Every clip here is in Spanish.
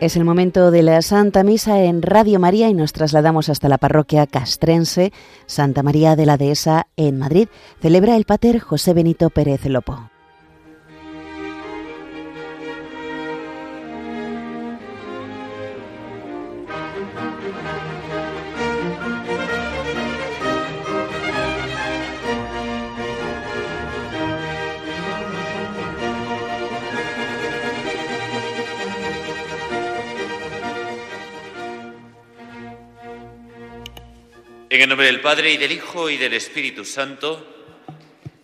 Es el momento de la Santa Misa en Radio María y nos trasladamos hasta la parroquia castrense Santa María de la Dehesa en Madrid. Celebra el pater José Benito Pérez Lopo. En el nombre del Padre y del Hijo y del Espíritu Santo,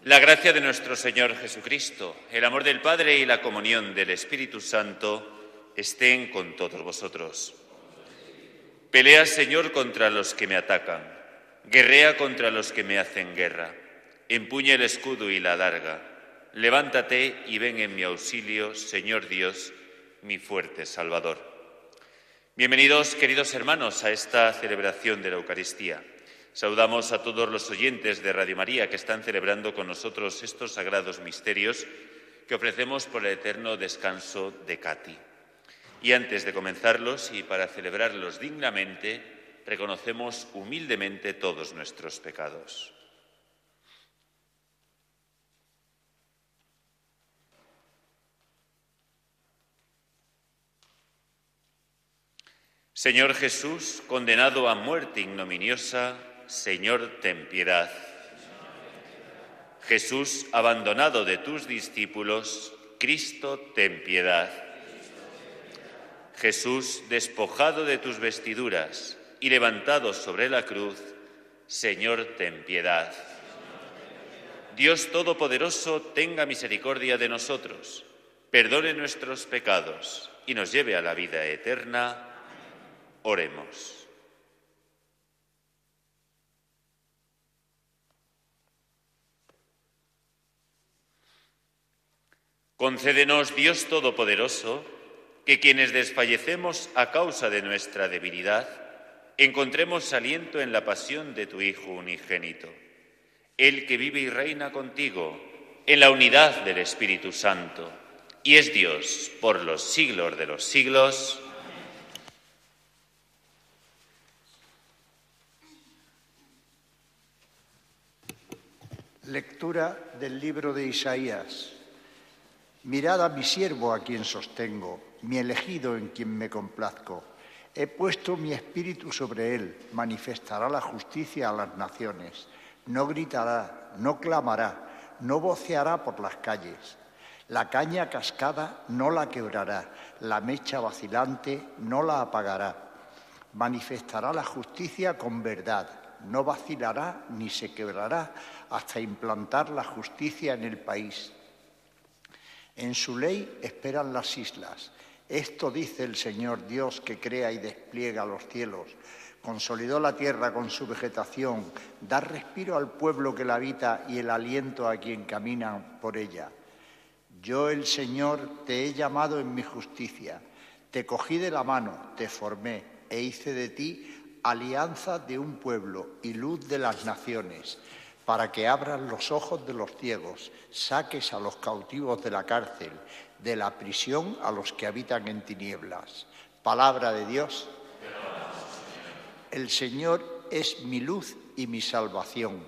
la gracia de nuestro Señor Jesucristo, el amor del Padre y la comunión del Espíritu Santo estén con todos vosotros. Pelea, Señor, contra los que me atacan, guerrea contra los que me hacen guerra, empuña el escudo y la larga, levántate y ven en mi auxilio, Señor Dios, mi fuerte Salvador. Bienvenidos, queridos hermanos, a esta celebración de la Eucaristía. Saludamos a todos los oyentes de Radio María que están celebrando con nosotros estos sagrados misterios que ofrecemos por el eterno descanso de Cati. Y antes de comenzarlos y para celebrarlos dignamente, reconocemos humildemente todos nuestros pecados. Señor Jesús, condenado a muerte ignominiosa, Señor, ten piedad. Jesús, abandonado de tus discípulos, Cristo, ten piedad. Jesús, despojado de tus vestiduras y levantado sobre la cruz, Señor, ten piedad. Dios Todopoderoso, tenga misericordia de nosotros, perdone nuestros pecados y nos lleve a la vida eterna. Oremos. Concédenos, Dios Todopoderoso, que quienes desfallecemos a causa de nuestra debilidad, encontremos aliento en la pasión de tu Hijo unigénito, el que vive y reina contigo en la unidad del Espíritu Santo, y es Dios por los siglos de los siglos. Lectura del libro de Isaías. Mirad a mi siervo a quien sostengo, mi elegido en quien me complazco. He puesto mi espíritu sobre él, manifestará la justicia a las naciones. No gritará, no clamará, no voceará por las calles. La caña cascada no la quebrará, la mecha vacilante no la apagará. Manifestará la justicia con verdad, no vacilará ni se quebrará hasta implantar la justicia en el país. En su ley esperan las islas. Esto dice el Señor Dios que crea y despliega los cielos, consolidó la tierra con su vegetación, da respiro al pueblo que la habita y el aliento a quien camina por ella. Yo, el Señor, te he llamado en mi justicia, te cogí de la mano, te formé e hice de ti alianza de un pueblo y luz de las naciones para que abran los ojos de los ciegos, saques a los cautivos de la cárcel, de la prisión a los que habitan en tinieblas. Palabra de Dios. El Señor es mi luz y mi salvación.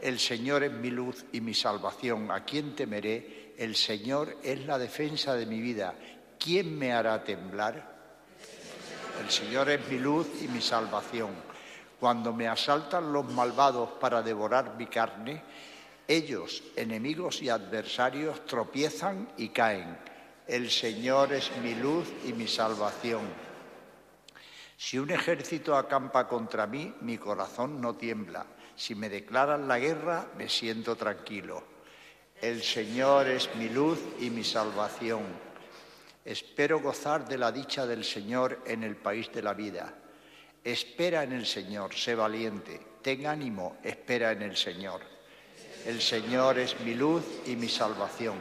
El Señor es mi luz y mi salvación. ¿A quién temeré? El Señor es la defensa de mi vida. ¿Quién me hará temblar? El Señor es mi luz y mi salvación. Cuando me asaltan los malvados para devorar mi carne, ellos, enemigos y adversarios, tropiezan y caen. El Señor es mi luz y mi salvación. Si un ejército acampa contra mí, mi corazón no tiembla. Si me declaran la guerra, me siento tranquilo. El Señor es mi luz y mi salvación. Espero gozar de la dicha del Señor en el país de la vida. Espera en el Señor, sé valiente, ten ánimo, espera en el Señor. El Señor es mi luz y mi salvación.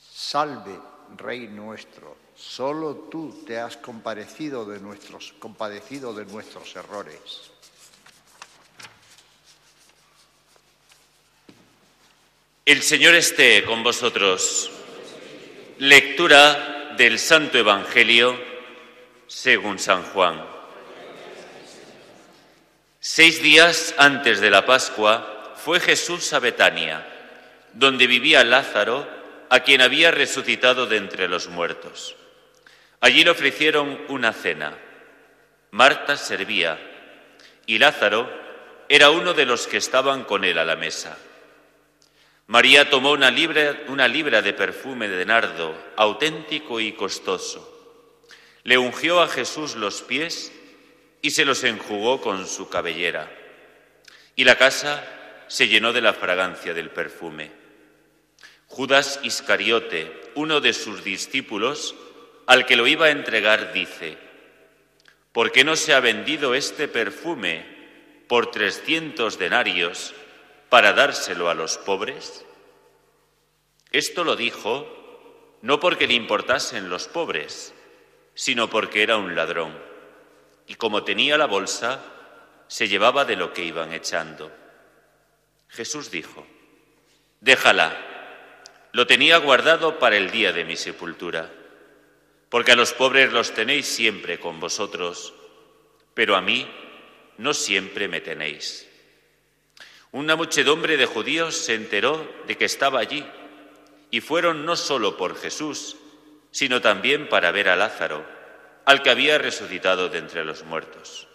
Salve, Rey nuestro, solo tú te has compadecido de nuestros, compadecido de nuestros errores. El Señor esté con vosotros. Lectura del Santo Evangelio según San Juan. Seis días antes de la Pascua fue Jesús a Betania, donde vivía Lázaro, a quien había resucitado de entre los muertos. Allí le ofrecieron una cena. Marta servía y Lázaro era uno de los que estaban con él a la mesa. María tomó una libra, de perfume de nardo, auténtico y costoso. Le ungió a Jesús los pies y se los enjugó con su cabellera. Y la casa se llenó de la fragancia del perfume. Judas Iscariote, uno de sus discípulos, al que lo iba a entregar, dice, ¿por qué no se ha vendido este perfume por trescientos denarios para dárselo a los pobres? Esto lo dijo no porque le importasen los pobres, sino porque era un ladrón. Y como tenía la bolsa, se llevaba de lo que iban echando. Jesús dijo, déjala, lo tenía guardado para el día de mi sepultura, porque a los pobres los tenéis siempre con vosotros, pero a mí no siempre me tenéis. Una muchedumbre de judíos se enteró de que estaba allí y fueron no solo por Jesús, sino también para ver a Lázaro, al que había resucitado de entre los muertos.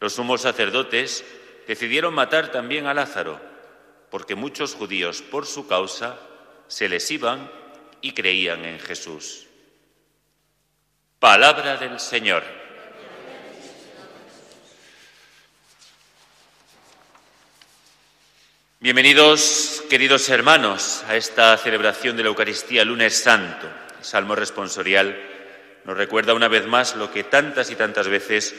Los sumos sacerdotes decidieron matar también a Lázaro, porque muchos judíos por su causa se les iban y creían en Jesús. Palabra del Señor. Bienvenidos, queridos hermanos, a esta celebración de la Eucaristía lunes santo. Salmo responsorial nos recuerda una vez más lo que tantas y tantas veces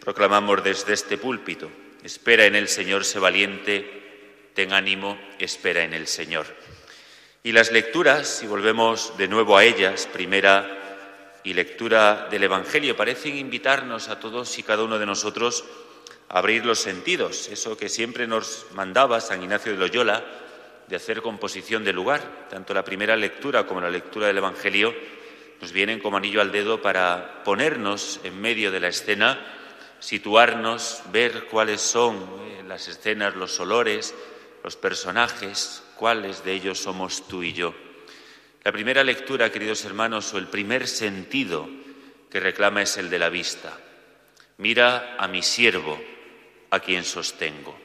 proclamamos desde este púlpito. Espera en el Señor, sé valiente, ten ánimo, espera en el Señor. Y las lecturas, si volvemos de nuevo a ellas, primera y lectura del Evangelio, parecen invitarnos a todos y cada uno de nosotros abrir los sentidos, eso que siempre nos mandaba San Ignacio de Loyola, de hacer composición de lugar. Tanto la primera lectura como la lectura del Evangelio nos vienen como anillo al dedo para ponernos en medio de la escena, situarnos, ver cuáles son eh, las escenas, los olores, los personajes, cuáles de ellos somos tú y yo. La primera lectura, queridos hermanos, o el primer sentido que reclama es el de la vista. Mira a mi siervo, a quien sostengo.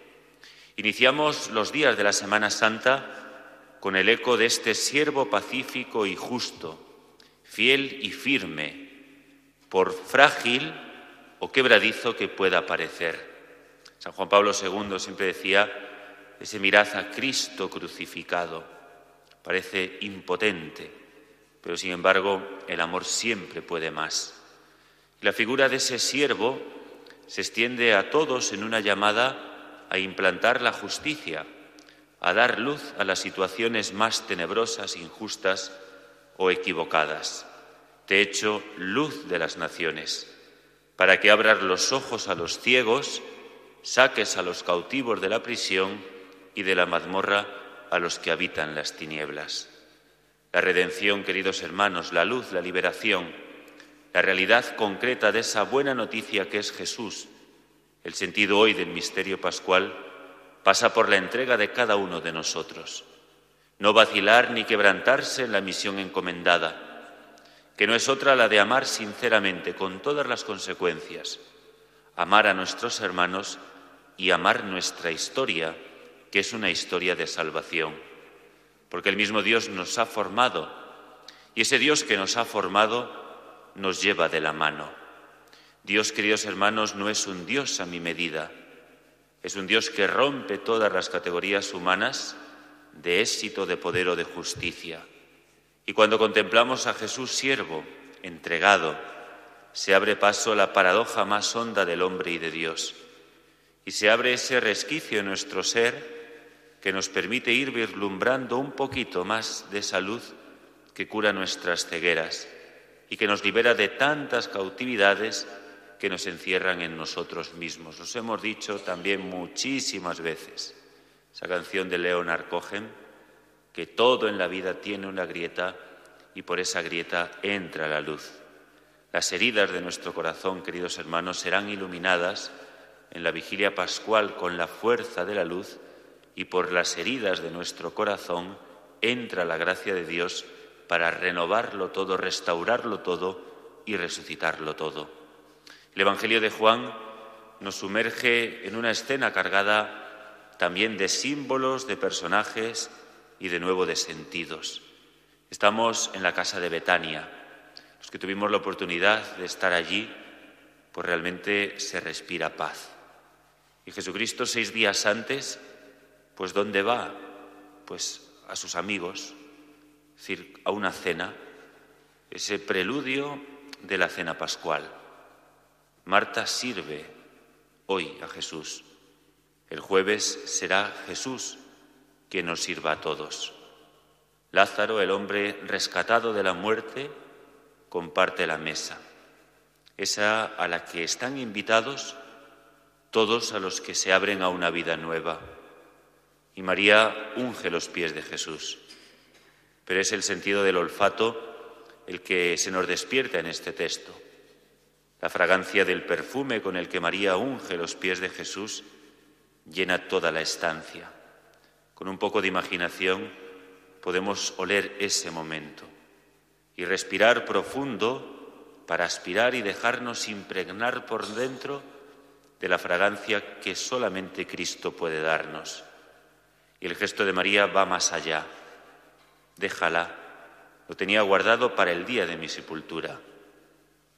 Iniciamos los días de la Semana Santa con el eco de este siervo pacífico y justo, fiel y firme, por frágil o quebradizo que pueda parecer. San Juan Pablo II siempre decía, ese mirad a Cristo crucificado, parece impotente, pero sin embargo el amor siempre puede más. la figura de ese siervo se extiende a todos en una llamada a implantar la justicia, a dar luz a las situaciones más tenebrosas, injustas o equivocadas. Te hecho luz de las naciones, para que abras los ojos a los ciegos, saques a los cautivos de la prisión y de la mazmorra a los que habitan las tinieblas. La redención, queridos hermanos, la luz, la liberación, la realidad concreta de esa buena noticia que es Jesús. El sentido hoy del misterio pascual pasa por la entrega de cada uno de nosotros. No vacilar ni quebrantarse en la misión encomendada, que no es otra la de amar sinceramente, con todas las consecuencias, amar a nuestros hermanos y amar nuestra historia, que es una historia de salvación, porque el mismo Dios nos ha formado y ese Dios que nos ha formado nos lleva de la mano. Dios, queridos hermanos, no es un Dios a mi medida, es un Dios que rompe todas las categorías humanas de éxito, de poder o de justicia. Y cuando contemplamos a Jesús siervo, entregado, se abre paso la paradoja más honda del hombre y de Dios. Y se abre ese resquicio en nuestro ser que nos permite ir vislumbrando un poquito más de esa luz que cura nuestras cegueras y que nos libera de tantas cautividades que nos encierran en nosotros mismos. Los hemos dicho también muchísimas veces. Esa canción de Leonard Cohen, que todo en la vida tiene una grieta y por esa grieta entra la luz. Las heridas de nuestro corazón, queridos hermanos, serán iluminadas en la vigilia pascual con la fuerza de la luz y por las heridas de nuestro corazón entra la gracia de Dios para renovarlo todo, restaurarlo todo y resucitarlo todo. El Evangelio de Juan nos sumerge en una escena cargada también de símbolos, de personajes y de nuevo de sentidos. Estamos en la casa de Betania. Los que tuvimos la oportunidad de estar allí, pues realmente se respira paz. Y Jesucristo seis días antes, pues ¿dónde va? Pues a sus amigos, es decir, a una cena, ese preludio de la cena pascual. Marta sirve hoy a Jesús. El jueves será Jesús quien nos sirva a todos. Lázaro, el hombre rescatado de la muerte, comparte la mesa, esa a la que están invitados todos a los que se abren a una vida nueva. Y María unge los pies de Jesús. Pero es el sentido del olfato el que se nos despierta en este texto. La fragancia del perfume con el que María unge los pies de Jesús llena toda la estancia. Con un poco de imaginación podemos oler ese momento y respirar profundo para aspirar y dejarnos impregnar por dentro de la fragancia que solamente Cristo puede darnos. Y el gesto de María va más allá. Déjala, lo tenía guardado para el día de mi sepultura,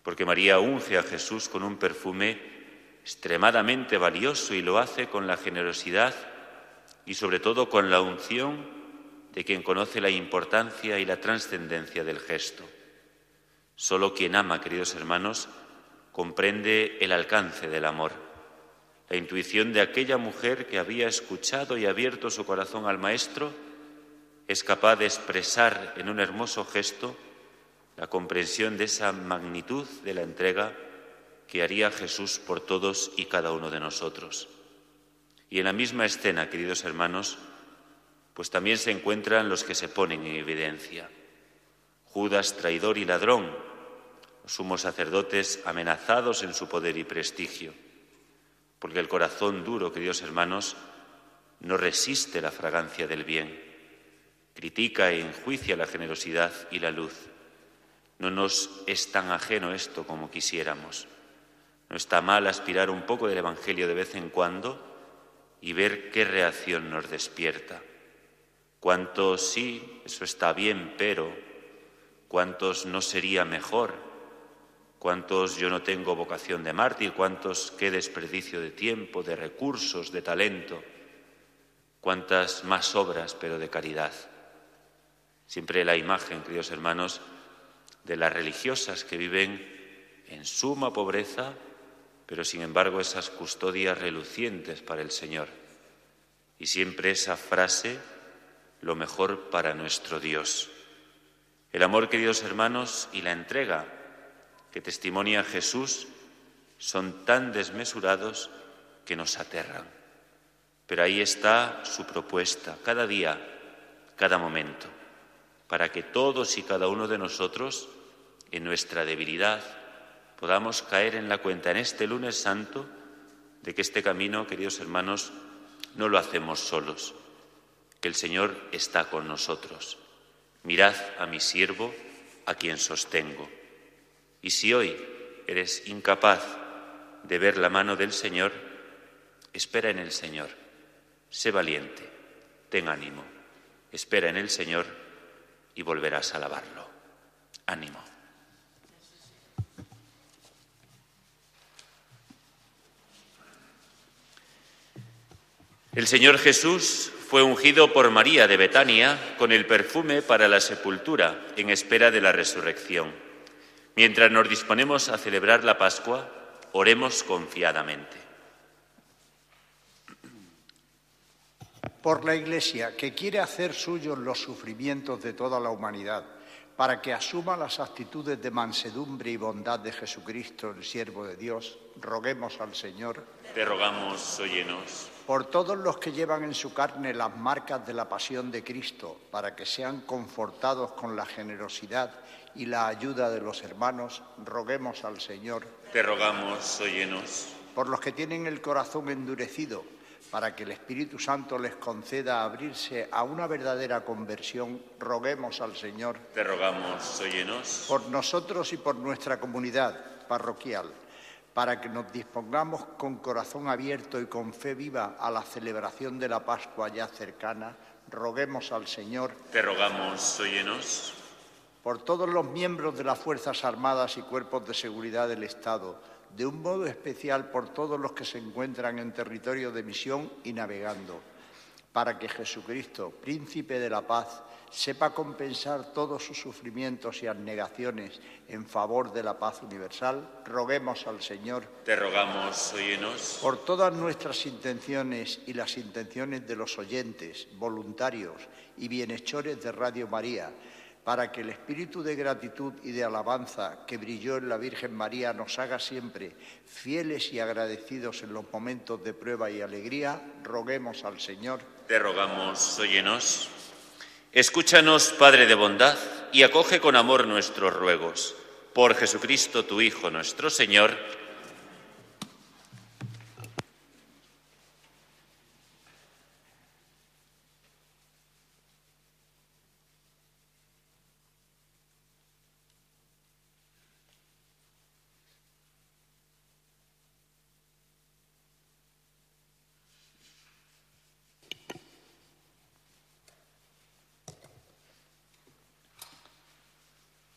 porque María unge a Jesús con un perfume extremadamente valioso y lo hace con la generosidad y sobre todo con la unción de quien conoce la importancia y la trascendencia del gesto. Solo quien ama, queridos hermanos, comprende el alcance del amor. La intuición de aquella mujer que había escuchado y abierto su corazón al Maestro es capaz de expresar en un hermoso gesto la comprensión de esa magnitud de la entrega que haría Jesús por todos y cada uno de nosotros. Y en la misma escena, queridos hermanos, pues también se encuentran los que se ponen en evidencia. Judas, traidor y ladrón, los sumos sacerdotes amenazados en su poder y prestigio, porque el corazón duro, queridos hermanos, no resiste la fragancia del bien, critica e enjuicia la generosidad y la luz. No nos es tan ajeno esto como quisiéramos. No está mal aspirar un poco del Evangelio de vez en cuando y ver qué reacción nos despierta. Cuántos sí, eso está bien, pero cuántos no sería mejor, cuántos yo no tengo vocación de mártir, cuántos qué desperdicio de tiempo, de recursos, de talento, cuántas más obras, pero de caridad. Siempre la imagen, queridos hermanos, de las religiosas que viven en suma pobreza, pero sin embargo esas custodias relucientes para el Señor. Y siempre esa frase, lo mejor para nuestro Dios. El amor, queridos hermanos, y la entrega que testimonia Jesús son tan desmesurados que nos aterran. Pero ahí está su propuesta, cada día, cada momento, para que todos y cada uno de nosotros, en nuestra debilidad, podamos caer en la cuenta en este lunes santo de que este camino, queridos hermanos, no lo hacemos solos, que el Señor está con nosotros. Mirad a mi siervo, a quien sostengo. Y si hoy eres incapaz de ver la mano del Señor, espera en el Señor, sé valiente, ten ánimo, espera en el Señor y volverás a alabarlo. Ánimo. El Señor Jesús fue ungido por María de Betania con el perfume para la sepultura en espera de la resurrección. Mientras nos disponemos a celebrar la Pascua, oremos confiadamente. Por la Iglesia, que quiere hacer suyos los sufrimientos de toda la humanidad, para que asuma las actitudes de mansedumbre y bondad de Jesucristo, el siervo de Dios, roguemos al Señor. Te rogamos, óyenos. Por todos los que llevan en su carne las marcas de la pasión de Cristo, para que sean confortados con la generosidad y la ayuda de los hermanos, roguemos al Señor. Te rogamos, óyenos. Por los que tienen el corazón endurecido, para que el Espíritu Santo les conceda abrirse a una verdadera conversión, roguemos al Señor. Te rogamos, óyenos. Por nosotros y por nuestra comunidad parroquial, para que nos dispongamos con corazón abierto y con fe viva a la celebración de la Pascua ya cercana, roguemos al Señor. Te rogamos, óyenos. Por todos los miembros de las Fuerzas Armadas y Cuerpos de Seguridad del Estado, de un modo especial por todos los que se encuentran en territorio de misión y navegando, para que Jesucristo, príncipe de la paz, sepa compensar todos sus sufrimientos y abnegaciones en favor de la paz universal, roguemos al Señor. Te rogamos, óyenos. Por todas nuestras intenciones y las intenciones de los oyentes, voluntarios y bienhechores de Radio María, para que el espíritu de gratitud y de alabanza que brilló en la Virgen María nos haga siempre fieles y agradecidos en los momentos de prueba y alegría, roguemos al Señor. Te rogamos, óyenos. Escúchanos, Padre de bondad, y acoge con amor nuestros ruegos. Por Jesucristo, tu Hijo, nuestro Señor,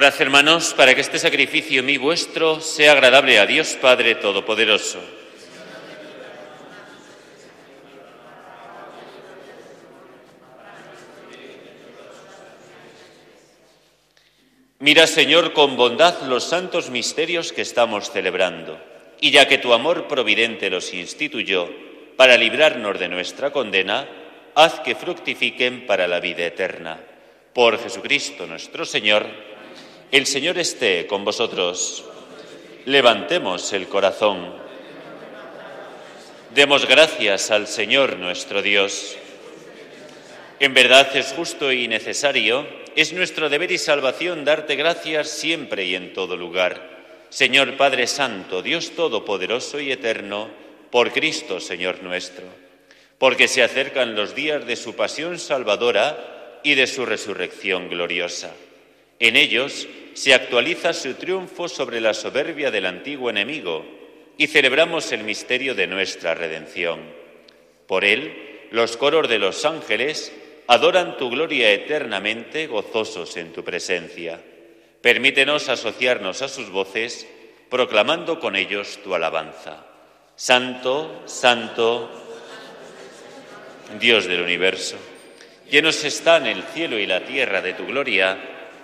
Orad, hermanos, para que este sacrificio mi vuestro sea agradable a Dios Padre Todopoderoso. Mira, Señor, con bondad los santos misterios que estamos celebrando, y ya que tu amor providente los instituyó para librarnos de nuestra condena, haz que fructifiquen para la vida eterna. Por Jesucristo nuestro Señor, el Señor esté con vosotros. Levantemos el corazón. Demos gracias al Señor nuestro Dios. En verdad es justo y necesario, es nuestro deber y salvación darte gracias siempre y en todo lugar. Señor Padre Santo, Dios Todopoderoso y Eterno, por Cristo, Señor nuestro, porque se acercan los días de su pasión salvadora y de su resurrección gloriosa. En ellos se actualiza su triunfo sobre la soberbia del antiguo enemigo y celebramos el misterio de nuestra redención. Por él, los coros de los ángeles adoran tu gloria eternamente gozosos en tu presencia. Permítenos asociarnos a sus voces, proclamando con ellos tu alabanza. Santo, santo, Dios del universo, llenos están el cielo y la tierra de tu gloria,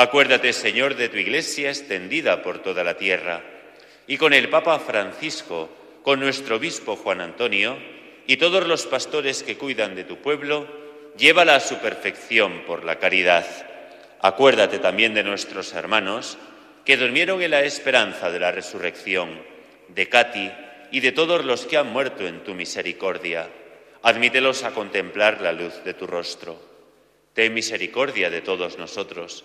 Acuérdate, Señor, de tu iglesia extendida por toda la tierra, y con el Papa Francisco, con nuestro obispo Juan Antonio, y todos los pastores que cuidan de tu pueblo, llévala a su perfección por la caridad. Acuérdate también de nuestros hermanos que durmieron en la esperanza de la resurrección, de Cati y de todos los que han muerto en tu misericordia. Admítelos a contemplar la luz de tu rostro. Ten misericordia de todos nosotros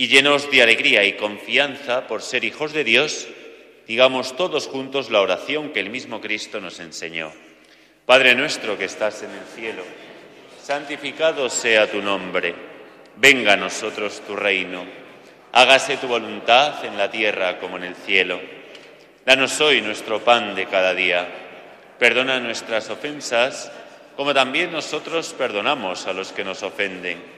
y llenos de alegría y confianza por ser hijos de Dios, digamos todos juntos la oración que el mismo Cristo nos enseñó. Padre nuestro que estás en el cielo, santificado sea tu nombre, venga a nosotros tu reino, hágase tu voluntad en la tierra como en el cielo. Danos hoy nuestro pan de cada día, perdona nuestras ofensas como también nosotros perdonamos a los que nos ofenden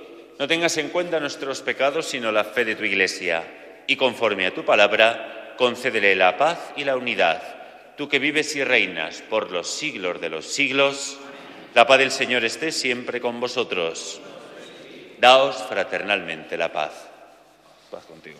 No tengas en cuenta nuestros pecados, sino la fe de tu Iglesia, y conforme a tu palabra, concédele la paz y la unidad. Tú que vives y reinas por los siglos de los siglos, la paz del Señor esté siempre con vosotros. Daos fraternalmente la paz. Paz contigo.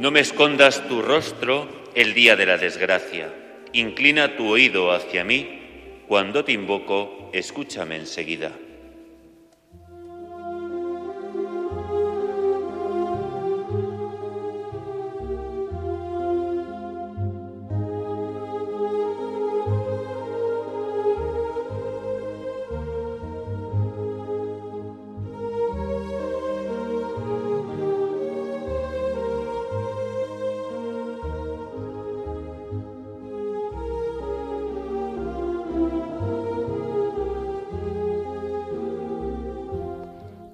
No me escondas tu rostro el día de la desgracia. Inclina tu oído hacia mí cuando te invoco escúchame enseguida.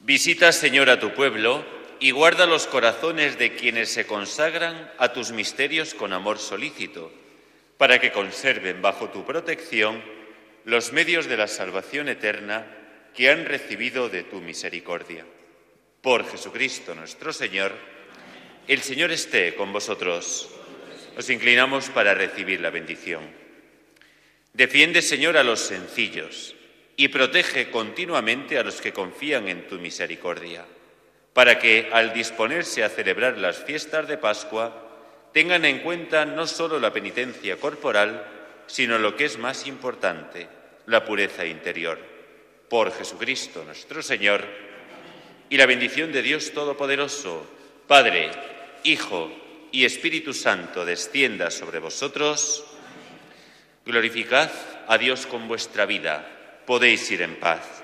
Visita, Señor, a tu pueblo y guarda los corazones de quienes se consagran a tus misterios con amor solícito, para que conserven bajo tu protección los medios de la salvación eterna que han recibido de tu misericordia. Por Jesucristo nuestro Señor, el Señor esté con vosotros. Nos inclinamos para recibir la bendición. Defiende, Señor, a los sencillos y protege continuamente a los que confían en tu misericordia, para que al disponerse a celebrar las fiestas de Pascua tengan en cuenta no solo la penitencia corporal, sino lo que es más importante, la pureza interior. Por Jesucristo nuestro Señor, y la bendición de Dios Todopoderoso, Padre, Hijo y Espíritu Santo descienda sobre vosotros. Glorificad a Dios con vuestra vida podéis ir en paz.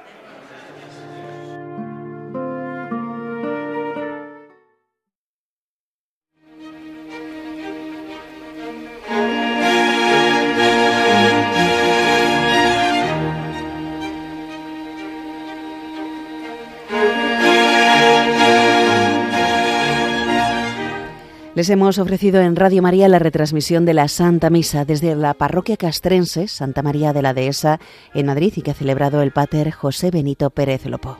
Les hemos ofrecido en Radio María la retransmisión de la Santa Misa desde la parroquia castrense Santa María de la Dehesa en Madrid y que ha celebrado el pater José Benito Pérez Lopo.